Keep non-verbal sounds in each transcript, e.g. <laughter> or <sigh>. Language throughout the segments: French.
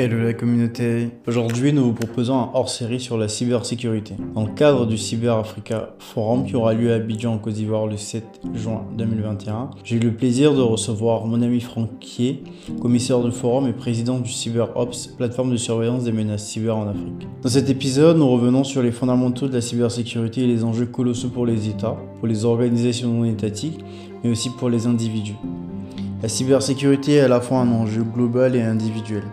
Hello la communauté. Aujourd'hui, nous vous proposons un hors-série sur la cybersécurité. Dans le cadre du Cyber Africa Forum qui aura lieu à Abidjan en Côte d'Ivoire le 7 juin 2021, j'ai eu le plaisir de recevoir mon ami Franck Kier, commissaire du forum et président du CyberOps, plateforme de surveillance des menaces cyber en Afrique. Dans cet épisode, nous revenons sur les fondamentaux de la cybersécurité et les enjeux colossaux pour les États, pour les organisations non étatiques, mais aussi pour les individus. La cybersécurité est à la fois un enjeu global et individuel.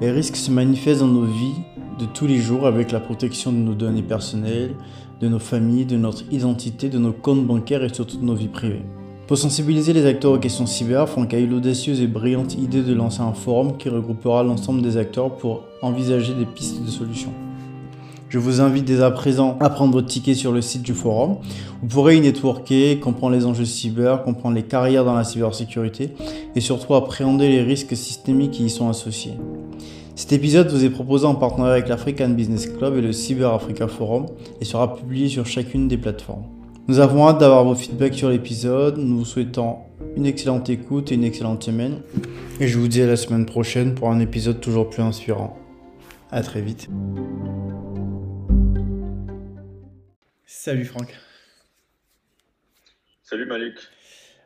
Les risques se manifestent dans nos vies de tous les jours avec la protection de nos données personnelles, de nos familles, de notre identité, de nos comptes bancaires et surtout de nos vies privées. Pour sensibiliser les acteurs aux questions cyber, Franck a eu l'audacieuse et brillante idée de lancer un forum qui regroupera l'ensemble des acteurs pour envisager des pistes de solutions. Je vous invite dès à présent à prendre votre ticket sur le site du forum. Vous pourrez y networker, comprendre les enjeux cyber, comprendre les carrières dans la cybersécurité et surtout appréhender les risques systémiques qui y sont associés. Cet épisode vous est proposé en partenariat avec l'African Business Club et le Cyber Africa Forum et sera publié sur chacune des plateformes. Nous avons hâte d'avoir vos feedbacks sur l'épisode. Nous vous souhaitons une excellente écoute et une excellente semaine. Et je vous dis à la semaine prochaine pour un épisode toujours plus inspirant. A très vite. Salut Franck. Salut Malik.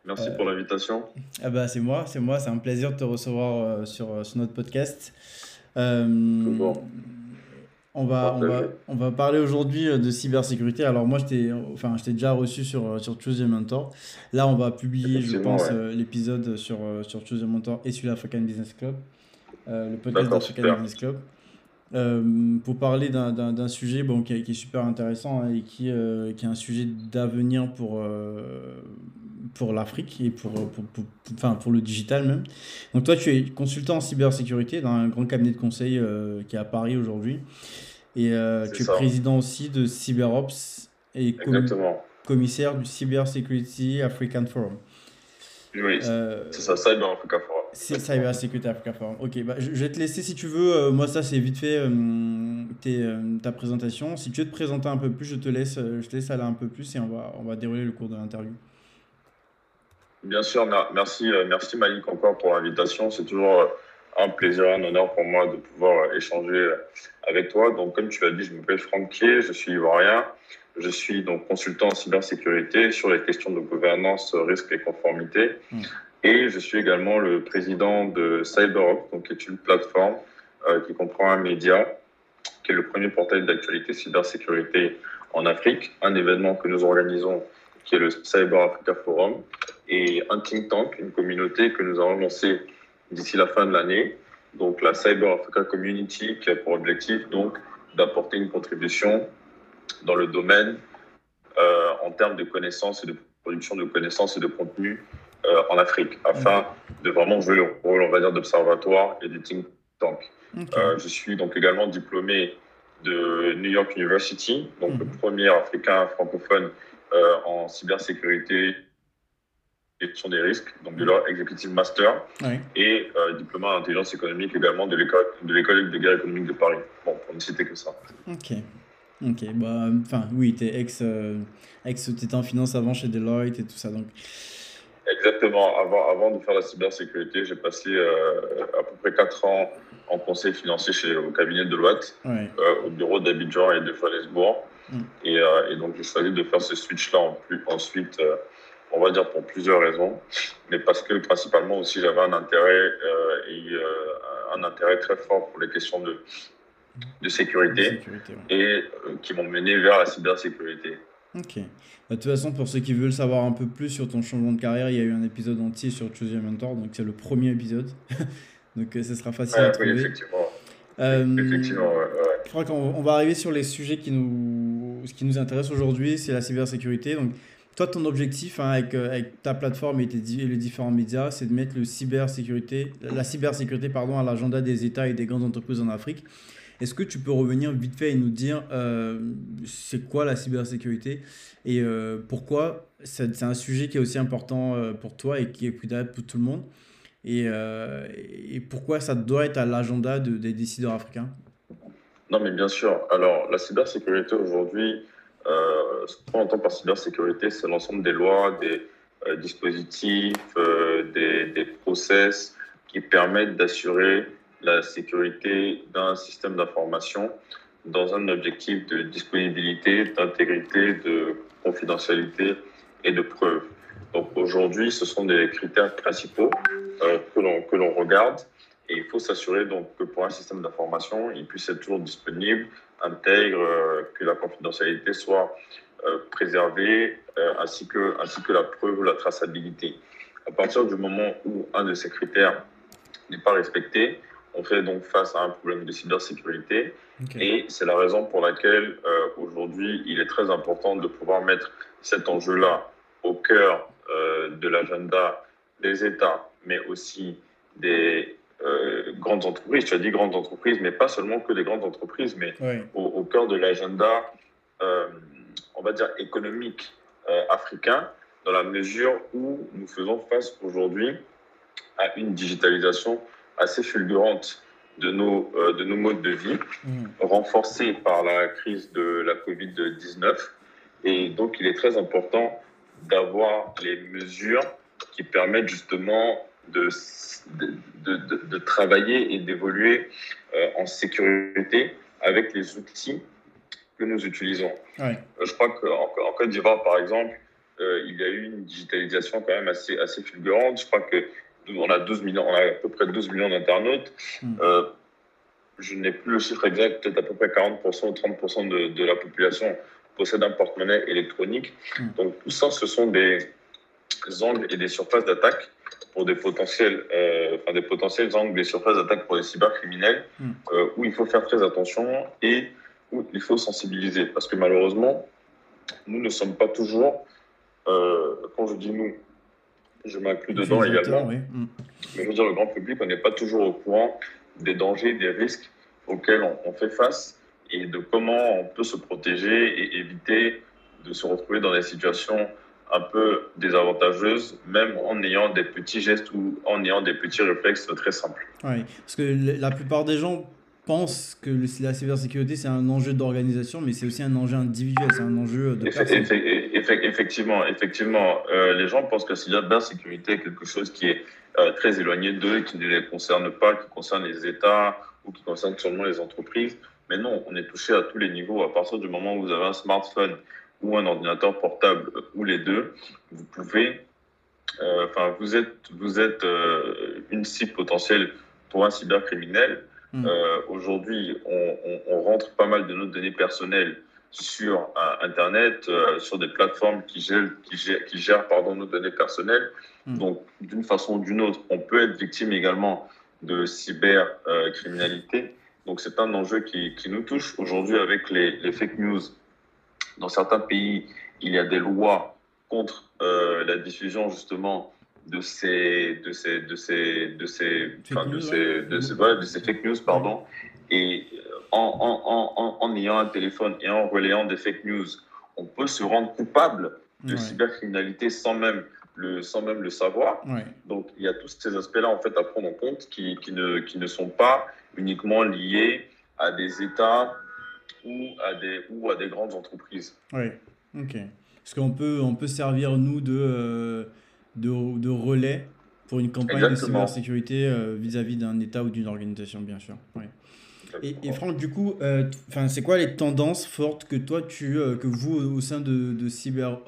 Merci pour l'invitation. Ah bah c'est moi, c'est moi, c'est un plaisir de te recevoir euh, sur, sur notre podcast. Euh, on va, on, va, on va parler aujourd'hui euh, de cybersécurité. Alors moi, je t'ai enfin, déjà reçu sur, euh, sur Choose Your Mentor. Là, on va publier, je pense, l'épisode sur, sur Choose Your Mentor et sur l'African Business Club, le podcast d'African Business Club. pour parler d'un sujet bon, qui, est super intéressant hein, et qui, qui est un sujet d'avenir pour, pour l'Afrique et pour, pour, enfin, pour le digital même. Donc toi, tu es consultant en cybersécurité dans un grand cabinet de conseil euh, qui est à Paris aujourd'hui. Et euh, tu es président aussi de CyberOps et commissaire du Cyber Security African Forum. Oui, euh, c'est ça, Cyber Africa Forum. C'est Cyber Security Africa Forum. Ok, bah, je, vais te laisser si tu veux. moi, ça, c'est vite fait ta présentation. Si tu veux te présenter un peu plus, je te laisse, je te laisse aller un peu plus et on va, on va dérouler le cours de l'interview. Bien sûr, merci, euh, merci Malik encore pour l'invitation. C'est toujours euh, un plaisir, un honneur pour moi de pouvoir euh, échanger avec toi. Donc, comme tu l'as dit, je m'appelle Franck Kier, je suis ivoirien. Je suis donc consultant en cybersécurité sur les questions de gouvernance, risque et conformité. Hmm. Et je suis également le président de CyberOps, donc qui est une plateforme qui comprend un média, qui est le premier portail d'actualité cybersécurité en Afrique, un événement que nous organisons qui est le Cyber Africa Forum, et un think tank, une communauté que nous allons lancer d'ici la fin de l'année. Donc la Cyber Africa Community qui a pour objectif donc d'apporter une contribution dans le domaine euh, en termes de connaissances et de production de connaissances et de contenu euh, en Afrique, afin de vraiment jouer le rôle, on va dire, d'observatoire et de think tank. Euh, je suis donc également diplômé de New York University, donc le mhm. premier Africain francophone en cybersécurité gestion des risques, donc de leur executive master, et euh, diplôme en intelligence économique également de l'école de guerre économique de Paris. Bon, pour ne citer que ça. Ok. Ok, bah, enfin, oui, tu es ex, euh, ex étais en finance avant chez Deloitte et tout ça, donc. Exactement. Avant, avant de faire la cybersécurité, j'ai passé euh, à peu près 4 ans en conseil financier chez, au cabinet de Deloitte, euh, au bureau d'Abidjan et de Johannesburg. Mm. Et, et, donc, j'ai choisi de faire ce switch-là en plus, ensuite on va dire pour plusieurs raisons, mais parce que principalement aussi j'avais un intérêt euh, et euh, un intérêt très fort pour les questions de, de sécurité, et euh, qui m'ont mené vers la cybersécurité. Ok. Bah, de toute façon, pour ceux qui veulent savoir un peu plus sur ton changement de carrière, il y a eu un épisode entier sur Choose Your Mentor, donc c'est le premier épisode. <laughs> donc ce sera facile à trouver. Oui, effectivement. effectivement ouais, on, va arriver sur les sujets qui nous, ce qui nous intéresse aujourd'hui, c'est la cybersécurité. Donc, toi, ton objectif hein, avec, euh, avec, ta plateforme et les différents médias, c'est de mettre la cybersécurité à l'agenda des États et des grandes entreprises en Afrique. Est-ce que tu peux revenir vite fait et nous dire euh, c'est quoi la cybersécurité et euh, pourquoi c'est un sujet qui est aussi important pour toi et qui est plus pour tout le monde et, pourquoi ça doit être à l'agenda de, des décideurs africains? Non, mais bien sûr. Alors, la cybersécurité aujourd'hui, euh, ce qu'on entend par cybersécurité, c'est l'ensemble des lois, des euh, dispositifs, euh, des, process qui permettent d'assurer la sécurité d'un système d'information dans un objectif de disponibilité, d'intégrité, de confidentialité et de preuve. Donc aujourd'hui, ce sont des critères principaux euh, que l'on regarde et il faut s'assurer donc que pour un système d'information, il puisse être toujours disponible, intègre, euh, que la confidentialité soit euh, préservée, euh, ainsi, que, ainsi que la preuve ou la traçabilité. À partir du moment où un de ces critères n'est pas respecté, on fait donc face à un problème de cybersécurité. Et c'est la raison pour laquelle aujourd'hui, il est très important de pouvoir mettre cet enjeu-là au cœur de l'agenda des États, mais aussi des, euh, grandes entreprises. Tu as dit grandes entreprises, mais pas seulement que des grandes entreprises, mais au, cœur de l'agenda, euh, on va dire, économique euh, africain, dans la mesure où nous faisons face aujourd'hui à une digitalisation assez fulgurante de nos, de nos modes de vie, mm. renforcée par la crise de la Covid-19. Et donc, il est très important d'avoir les mesures qui permettent justement de, de, de, travailler et d'évoluer euh, en sécurité avec les outils que nous utilisons. Euh, je crois qu'en en Côte d'Ivoire, par exemple, euh, il y a eu une digitalisation quand même assez, assez fulgurante. Je crois que on a 12 millions, on a à peu près 12 millions d'internautes. Hmm. je n'ai plus le chiffre exact, peut-être à peu près 40% ou 30% de, de, la population possède un porte-monnaie électronique. Hmm. Donc tout ça, ce sont des angles et des surfaces d'attaque pour des potentiels, euh, enfin des potentiels angles, des surfaces d'attaque pour les cybercriminels, hmm. euh, où il faut faire très attention et où il faut sensibiliser. Parce que malheureusement, nous ne sommes pas toujours, euh, quand je dis nous, je m'inclus dedans également, hmm. mais je veux dire le grand public, on n'est pas toujours au courant des dangers, des risques auxquels on, on fait face et de comment on peut se protéger et éviter de se retrouver dans des situations un peu désavantageuse, même en ayant des petits gestes ou en ayant des petits réflexes très simples. Oui, parce que la plupart des gens pensent que la cybersécurité, c'est un enjeu d'organisation, mais c'est aussi un enjeu individuel, c'est un enjeu de personne. Effectivement, effectivement euh, les gens pensent que la cybersécurité est quelque chose qui est euh, très éloigné d'eux, qui ne les concerne pas, qui concerne les États ou qui concerne seulement les entreprises. Mais non, on est touché à tous les niveaux. À partir du moment où vous avez un smartphone ou un ordinateur portable ou les deux, vous pouvez, euh, enfin, vous êtes, vous êtes euh, une cible potentielle pour un cybercriminel. Euh, aujourd'hui, on, on, rentre pas mal de nos données personnelles sur Internet, sur des plateformes qui gèrent, qui gèrent, qui gèrent pardon, nos données personnelles. Hmm. Donc, d'une façon ou d'une autre, on peut être victime également de cybercriminalité. Donc, c'est un enjeu qui, qui, nous touche aujourd'hui avec les, les fake news dans certains pays, il y a des lois contre euh, la diffusion justement de ces de ces de ces de ces de ces de ces, de ces fake news pardon. Et en, en, en, en, ayant un téléphone et en relayant des fake news on peut se rendre coupable de cybercriminalité sans même le sans même le savoir. Donc il y a tous ces aspects là en fait à prendre en compte qui, qui ne qui ne sont pas uniquement liés à des États ou à des, ou à des grandes entreprises. Oui, ok. Parce qu'on peut, on peut servir, nous, de, euh, de, de, relais pour une campagne de cybersécurité euh, vis-à-vis d'un État ou d'une organisation, bien sûr. Oui. Et, et, Franck, du coup, euh, c'est quoi les tendances fortes que toi, tu, que vous, au sein de, de Cyber,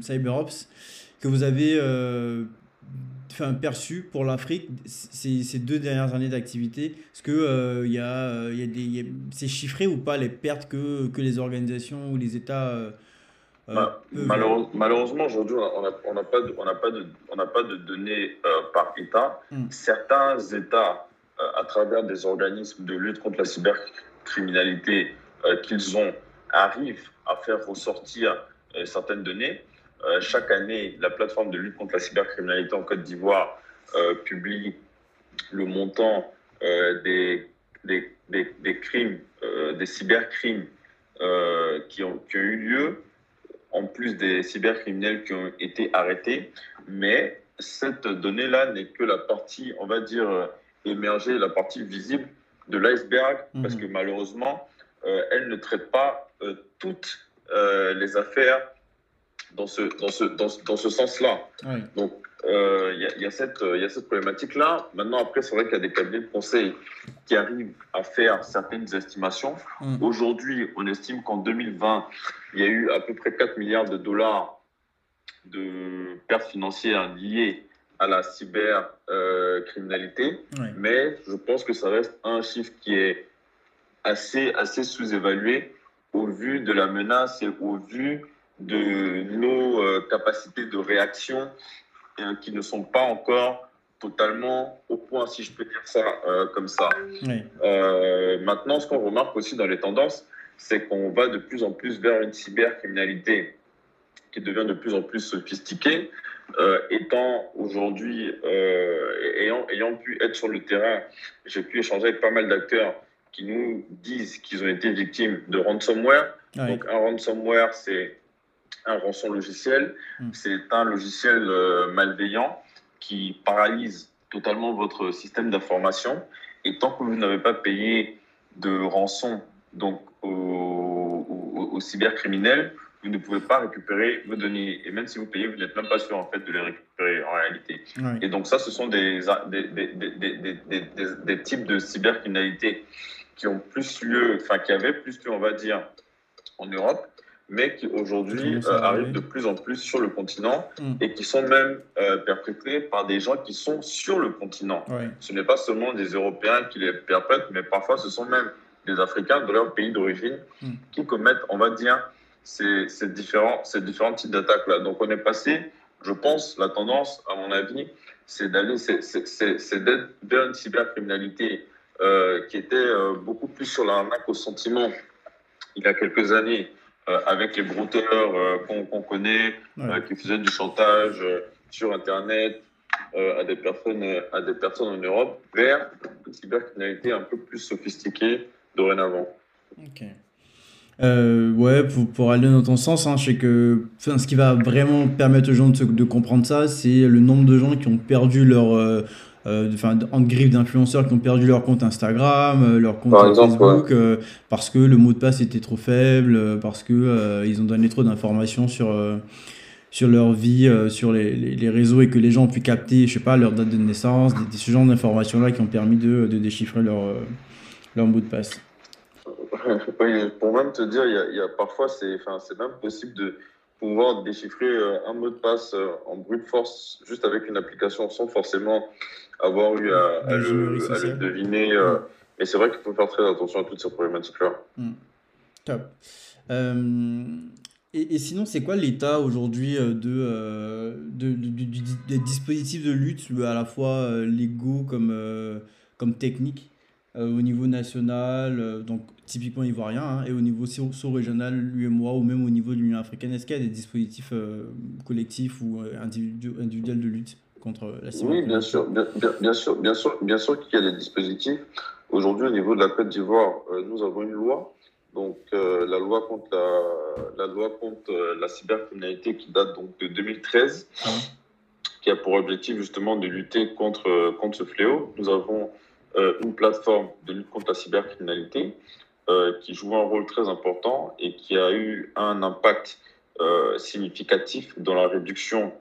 CyberOps, que vous avez enfin, perçu pour l'Afrique ces, ces, deux dernières années d'activité Est-ce que euh, y a, y a des, c'est chiffré ou pas les pertes que, que les organisations ou les États euh, euh, bah, malheureusement, aujourd'hui, on n'a on pas, de, on pas, de, on pas de données par État. Hmm. Certains États, à travers des organismes de lutte contre la cybercriminalité qu'ils ont, arrivent à faire ressortir certaines données. Euh, chaque année, la plateforme de lutte contre la cybercriminalité en Côte d'Ivoire euh, publie le montant euh, des, des, des, crimes, des cybercrimes qui ont, qui, ont, eu lieu, en plus des cybercriminels qui ont été arrêtés. Mais cette donnée-là n'est que la partie, on va dire, émergée, la partie visible de l'iceberg, parce mmh. que malheureusement, elle ne traite pas toutes les affaires dans ce, dans ce, dans, dans ce sens-là. Donc, euh, il y, a cette, y a cette problématique-là. Maintenant, après, c'est vrai qu'il y a des cabinets de conseil qui arrivent à faire certaines estimations. Mm. Aujourd'hui, on estime qu'en 2020, il y a eu à peu près 4 milliards de dollars de pertes financières liées à la cybercriminalité. Euh, Mais je pense que ça reste un chiffre qui est assez, assez sous-évalué au vu de la menace et au vu de nos euh, capacités de réaction euh, qui ne sont pas encore totalement au point, si je peux dire ça euh, comme ça. maintenant, ce qu'on remarque aussi dans les tendances, c'est qu'on va de plus en plus vers une cybercriminalité qui devient de plus en plus sophistiquée. étant aujourd'hui, ayant, ayant pu être sur le terrain, j'ai pu échanger avec pas mal d'acteurs qui nous disent qu'ils ont été victimes de ransomware. Donc, un ransomware, c'est un rançon logiciel. Hmm. C'est un logiciel euh, malveillant qui paralyse totalement votre système d'information. Et tant que vous n'avez pas payé de rançon donc aux, cybercriminels, vous ne pouvez pas récupérer vos données. Et même si vous payez, vous n'êtes même pas sûr en fait de les récupérer en réalité. Et donc ça, ce sont des, des, des, des, types de cybercriminalité qui ont plus lieu, enfin qui avaient plus lieu, on va dire, en Europe mais qui aujourd'hui euh, arrivent de plus en plus sur le continent hmm. et qui sont même euh, perpétrés par des gens qui sont sur le continent. Ce n'est pas seulement des Européens qui les perpètrent, mais parfois ce sont même des Africains de leur pays d'origine hmm. qui commettent, on va dire, ces, ces, différents, ces différents types d'attaques-là. Donc on est passé, je pense, la tendance, à mon avis, c'est d'aller, c'est d'être vers une cybercriminalité euh, qui était beaucoup plus sur l'arnaque au sentiment il y a quelques années avec les brouteurs euh, qu'on connaît, euh, qui faisaient du chantage sur Internet à, des personnes, à des personnes en Europe, vers une cybercriminalité un peu plus sophistiquée dorénavant. Ok. ouais, pour, pour, aller dans ton sens, hein, je sais que ce qui va vraiment permettre aux gens de, de comprendre ça, c'est le nombre de gens qui ont perdu leur, euh, enfin, en griffe d'influenceurs qui ont perdu leur compte Instagram, euh, leur compte Facebook, euh, parce que le mot de passe était trop faible, parce que ils ont donné trop d'informations sur sur leur vie, sur les, les, réseaux et que les gens ont pu capter, je sais pas, leur date de naissance, des, ce genre d'informations-là qui ont permis de, de déchiffrer leur, leur mot de passe. <laughs> pour même te dire, il y a, parfois, c'est même possible de pouvoir déchiffrer un mot de passe en brute force juste avec une application sans forcément avoir eu à, le, deviner. Euh, et c'est vrai qu'il faut faire très attention à toutes ces problématiques-là. Hmm. Top. Euh, et, sinon, c'est quoi l'état aujourd'hui euh, de, de, des dispositifs de lutte, à la fois légaux comme, comme techniques, au niveau national, donc typiquement ivoirien, hein, et au niveau sous-régional, l'UMOA, ou même au niveau de l'Union africaine? Est-ce qu'il y a des dispositifs collectifs ou individuels de lutte? Contre la Oui, bien sûr, bien, bien, sûr, bien sûr, bien sûr qu'il y a des dispositifs. Aujourd'hui, au niveau de la Côte d'Ivoire, euh, nous avons une loi, donc euh, la loi contre la, la loi contre euh, la cybercriminalité qui date donc de 2013, ah qui a pour objectif justement de lutter contre contre ce fléau. Nous avons une plateforme de lutte contre la cybercriminalité qui joue un rôle très important et qui a eu un impact significatif dans la réduction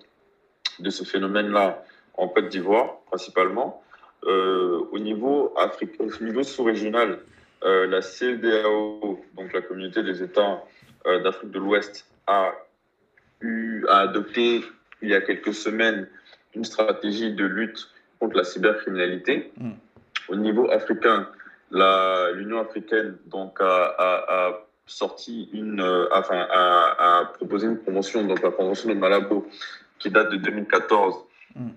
de ce phénomène-là en Côte d'Ivoire, principalement. Euh, au niveau, au niveau sous-régional, euh, la CDAO, donc la communauté des États euh, d'Afrique de l'Ouest, a, eu, a adopté il y a quelques semaines une stratégie de lutte contre la cybercriminalité. Mm. Au niveau africain, l'Union africaine donc, a, a, sorti une, enfin, a, proposé une convention, donc la convention de Malabo, qui date de 2014, mm.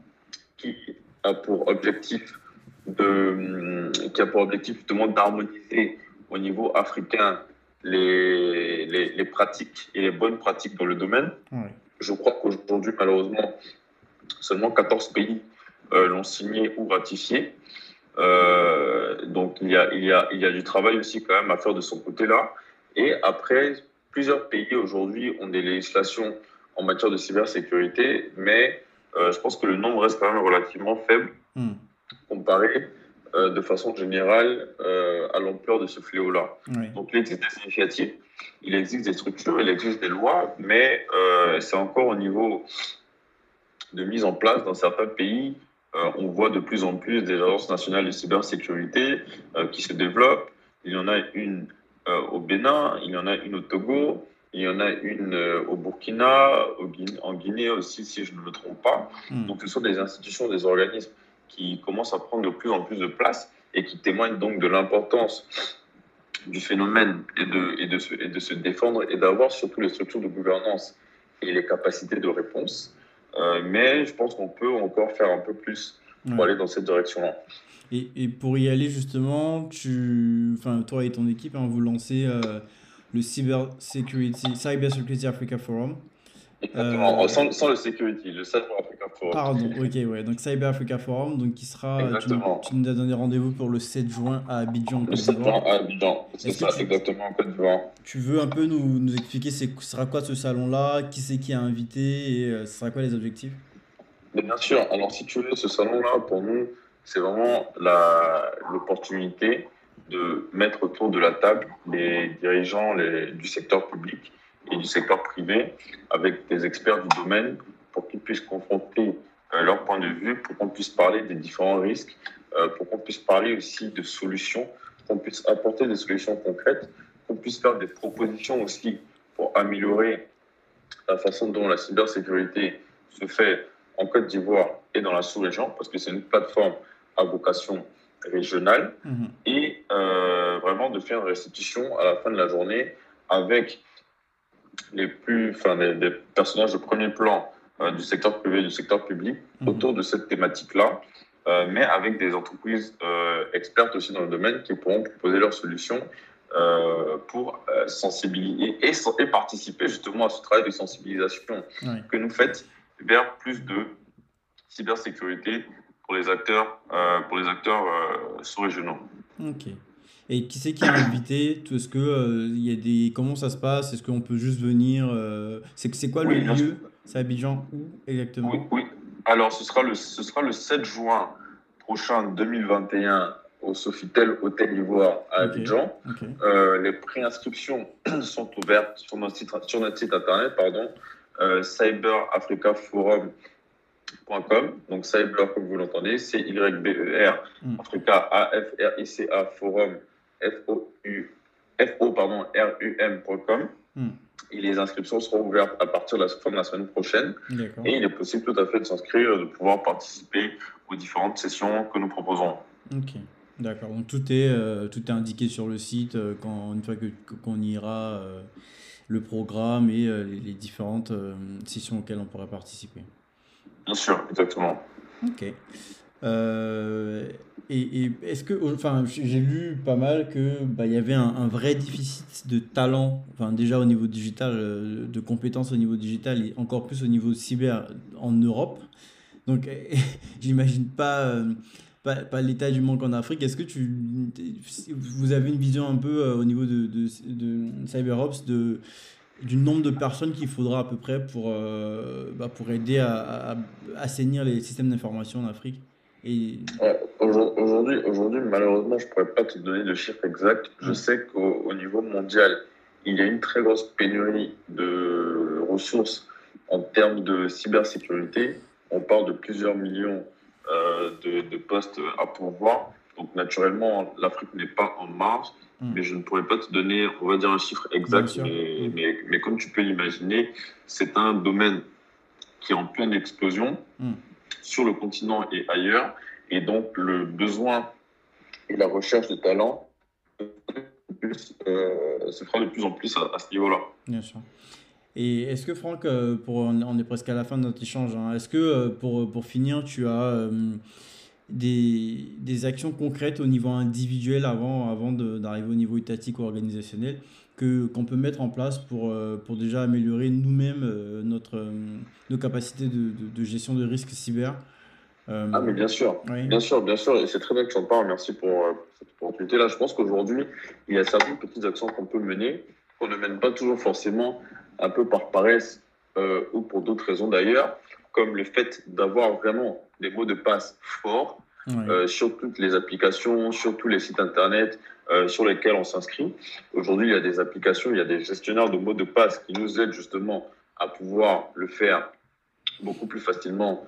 qui a pour objectif de, qui a pour objectif justement d'harmoniser au niveau africain les, les, les, pratiques et les bonnes pratiques dans le domaine. Je crois qu'aujourd'hui, malheureusement, seulement 14 pays euh, l'ont signé ou ratifié. Euh, donc il y, a, il, y a, il y a du travail aussi quand même à faire de son côté-là. Et après, plusieurs pays aujourd'hui ont des législations en matière de cybersécurité, mais euh, je pense que le nombre reste quand même relativement faible hmm. comparé euh, de façon générale euh, à l'ampleur de ce fléau-là. Donc, il existe des initiatives. il existe des structures, il existe des lois, mais c'est encore au niveau de mise en place dans certains pays. on voit de plus en plus des agences nationales de cybersécurité qui se développent. Il y en a une au Bénin, il y en a une au Togo, il y en a une euh, au Burkina, en Guinée aussi, si je ne me trompe pas. Hmm. Donc, ce sont des institutions, des organismes qui commencent à prendre de plus en plus de place et qui témoignent donc de l'importance du phénomène et de, et, de se, et de se défendre et d'avoir surtout les structures de gouvernance et les capacités de réponse. Euh, mais je pense qu'on peut encore faire un peu plus pour aller dans cette direction-là. Et, et, pour y aller justement, tu, enfin, toi et ton équipe, hein, vous lancez euh, le Cyber Security, Cyber Security Africa Forum. Exactement, euh, sans, sans, le security, le Cyber Africa Forum. Pardon, ok, ouais. Donc Cyber Africa Forum, donc qui sera. Exactement. Tu, nous as donné rendez-vous pour le 7 juin à Abidjan, Le 7 juin à Abidjan, c'est ça, exactement, en Côte d'Ivoire. Tu veux un peu nous, nous expliquer ce sera quoi ce salon-là, qui c'est qui a invité et euh, ce sera quoi les objectifs? Mais Bien sûr, alors si tu veux, ce salon-là, pour nous, c'est vraiment l'opportunité de mettre autour de la table les dirigeants du secteur public et du secteur privé avec des experts du domaine pour qu'ils puissent confronter euh, leur point de vue, pour qu'on puisse parler des différents risques, euh, pour qu'on puisse parler aussi de solutions, qu'on puisse apporter des solutions concrètes, qu'on puisse faire des propositions aussi pour améliorer la façon dont la cybersécurité se fait en Côte d'Ivoire et dans la sous-région, parce que c'est une plateforme à vocation régionale mhm. et euh, vraiment de faire une restitution à la fin de la journée avec les plus, enfin, des personnages de premier plan euh, du secteur privé et du secteur public mhm. autour de cette thématique-là, euh, mais avec des entreprises expertes aussi dans le domaine qui pourront proposer leurs solutions pour sensibiliser et, et, participer justement à ce travail de sensibilisation que nous faites vers plus de cybersécurité pour les acteurs, euh, pour les acteurs euh, sous-régionaux. Ok. Et qui c'est qui est invité? Est-ce que euh, il y a des comment ça se passe? Est-ce qu'on peut juste venir C'est c'est quoi le lieu? C'est Abidjan où exactement? Oui, oui, Alors ce sera le ce sera le 7 juin prochain 2021 au Sofitel Hôtel Ivoire à Abidjan. les préinscriptions <clears throat> sont ouvertes sur notre site sur notre site internet pardon. Cyber Africa Forum donc cyber comme vous l'entendez, c'est Y-B-E-R, mm. Africa, A-F-R-I-C-A, forum, F-O-U, F-O, pardon, R-U-M.com. Mm. Et les inscriptions seront ouvertes à partir de la fin de la semaine prochaine. Et il est possible tout à fait de s'inscrire, de pouvoir participer aux différentes sessions que nous proposons. Ok, d'accord. Donc tout est, euh, tout est indiqué sur le site euh, quand, une fois qu'on ira, euh, le programme et les, différentes sessions auxquelles on pourra participer. Bien sûr, exactement. Ok. Euh, et, est-ce que, enfin, j'ai lu pas mal que bah, y avait un, vrai déficit de talent, enfin déjà au niveau digital, euh, de compétences au niveau digital et encore plus au niveau cyber en Europe. Donc, <laughs> j'imagine pas, euh, pas, pas l'état du manque en Afrique. Est-ce que tu, vous avez une vision un peu au niveau de, de, de CyberOps de du nombre de personnes qu'il faudra à peu près pour, euh, bah, pour aider à, assainir les systèmes d'information en Afrique et... Aujourd'hui, malheureusement, je ne pourrais pas te donner le chiffre exact. Je sais qu'au niveau mondial, il y a une très grosse pénurie de ressources en termes de cybersécurité. On parle de plusieurs millions euh, de, de postes à pourvoir. Donc, naturellement, l'Afrique n'est pas en marge. Hmm. mais je ne pourrais pas te donner, on va dire, un chiffre exact. Mais, mais, mais, comme tu peux l'imaginer, c'est un domaine qui est en pleine explosion hmm. sur le continent et ailleurs. Et donc, le besoin et la recherche de talents euh, se fera de plus en plus à, ce niveau-là. Bien sûr. Et est-ce que Franck, euh, pour, on est presque à la fin de notre échange, hein, est-ce que euh, pour, pour finir, tu as des, des, actions concrètes au niveau individuel avant, avant d'arriver au niveau étatique ou organisationnel que, qu'on peut mettre en place pour, euh, pour déjà améliorer nous-mêmes euh, notre, euh, nos capacités de, de, gestion de risques cyber. Ah, mais bien sûr, bien sûr, bien sûr, et c'est très bien que tu en parles, merci pour, cette opportunité-là. Je pense qu'aujourd'hui, il y a certaines petites actions qu'on peut mener, qu'on ne mène pas toujours forcément un peu par paresse ou pour d'autres raisons d'ailleurs, comme le fait d'avoir vraiment des mots de passe forts, sur toutes les applications, sur tous les sites internet sur lesquels on s'inscrit. Aujourd'hui, il y a des applications, il y a des gestionnaires de mots de passe qui nous aident justement à pouvoir le faire beaucoup plus facilement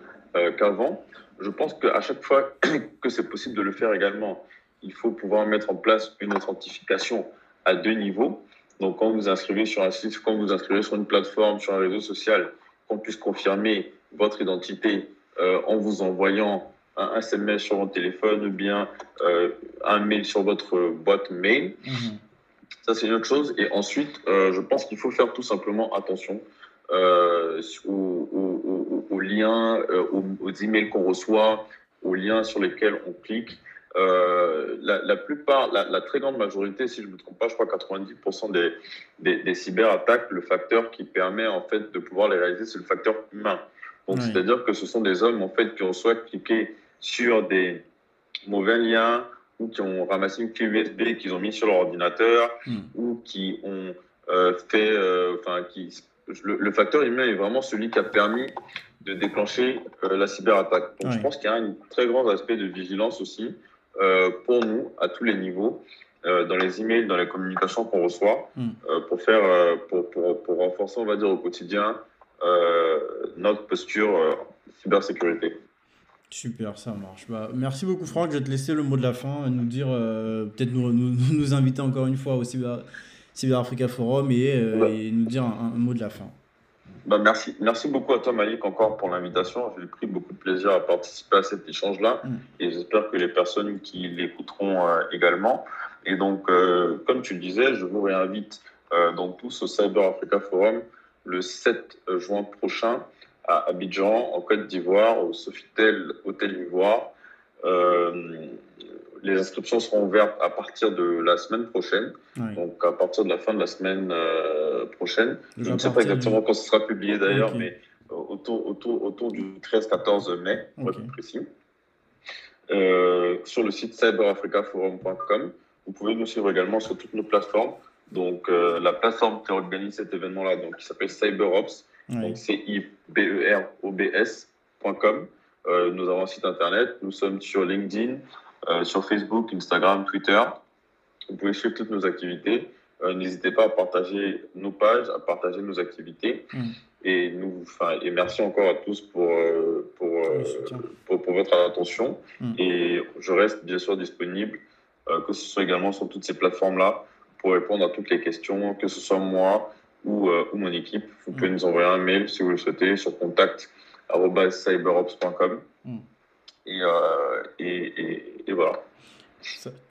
qu'avant. Je pense qu'à chaque fois <coughs> que c'est possible de le faire également, il faut pouvoir mettre en place une authentification à deux niveaux. Donc, quand vous inscrivez sur un site, quand vous inscrivez sur une plateforme, sur un réseau social, qu'on puisse confirmer votre identité euh, en vous envoyant un SMS sur votre téléphone ou bien euh, un mail sur votre boîte mail. Mhm. Ça, c'est une autre chose. Et ensuite, euh, je pense qu'il faut faire tout simplement attention aux, liens, aux, aux, emails qu'on reçoit, aux liens sur lesquels on clique. La, plupart, la, très grande majorité, si je ne me trompe pas, je crois 90% des, des, des, cyberattaques, le facteur qui permet en fait de pouvoir les réaliser, c'est le facteur humain. Donc, c'est-à-dire que ce sont des hommes en fait qui ont soit cliqué sur des mauvais liens ou qui ont ramassé une clé USB qu'ils ont mis sur leur ordinateur hmm. ou qui ont euh, fait, euh, enfin, qui le, facteur humain est vraiment celui qui a permis de déclencher la cyberattaque. Donc, je pense qu'il y a un très grand aspect de vigilance aussi euh, pour nous à tous les niveaux, euh, dans les emails, dans les communications qu'on reçoit, hmm. euh, pour faire, pour, pour, pour, renforcer, on va dire, au quotidien notre posture cybersécurité. Super, ça marche. Bah, merci beaucoup Franck. Je vais te laisser le mot de la fin, nous dire, peut-être nous, nous, <laughs> nous, inviter encore une fois au Cyber, Cyber Africa Forum et, et nous dire un, mot de la fin. Bah merci. merci beaucoup à toi, Malik, encore pour l'invitation. J'ai pris beaucoup de plaisir à participer à cet échange-là mm. et j'espère que les personnes qui l'écouteront euh, également. Et donc, euh, comme tu le disais, je vous réinvite euh, donc tous au Cyber Africa Forum le 7 juin prochain à Abidjan, en Côte d'Ivoire, au Sofitel Hôtel Ivoire. Les inscriptions seront ouvertes à partir de la semaine prochaine, donc à partir de la fin de la semaine euh, prochaine. Je ne sais pas exactement quand ce sera publié d'ailleurs, mais euh, autour, autour, autour du 13-14 mai, pour être précis. Euh, sur le site cyberafricaforum.com. Vous pouvez nous suivre également sur toutes nos plateformes. Donc, la plateforme qui organise cet événement-là, donc, qui s'appelle CyberOps, donc C-I-B-E-R-O-B-S.com. nous avons un site internet, nous sommes sur LinkedIn, euh, sur Facebook, Instagram, Twitter. Vous pouvez suivre toutes nos activités. Euh, n'hésitez pas à partager nos pages, à partager nos activités. Mm. Et, nous, et merci encore à tous pour, euh, pour, pour, votre attention. Mm. Et je reste bien sûr disponible, que ce soit également sur toutes ces plateformes-là, pour répondre à toutes les questions, que ce soit moi ou, ou mon équipe. Vous pouvez mm. nous envoyer un mail si vous le souhaitez sur contact.cyberops.com. Euh, et, et, voilà.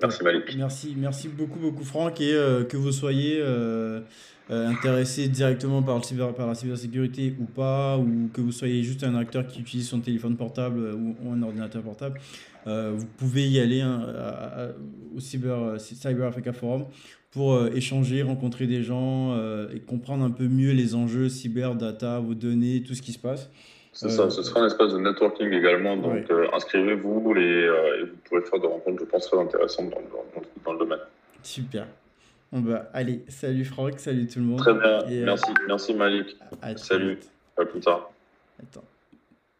Merci Malik. Merci, merci beaucoup, beaucoup Franck. Et euh, que vous soyez euh, intéressé directement par, le cyber, par la cybersécurité ou pas, ou que vous soyez juste un acteur qui utilise son téléphone portable ou, un ordinateur portable, vous pouvez y aller hein, au cyber, cyber Africa Forum pour échanger, rencontrer des gens et comprendre un peu mieux les enjeux cyber, data, vos données, tout ce qui se passe. C'est ça, ce sera un espace de networking également. Donc, euh, inscrivez-vous euh, et, vous pourrez faire des rencontres, je pense, très intéressantes dans, dans, le domaine. Super. Bon bah, allez, salut Franck, salut tout le monde. Très bien, euh, merci, merci Malik. salut, à plus tard. Attends.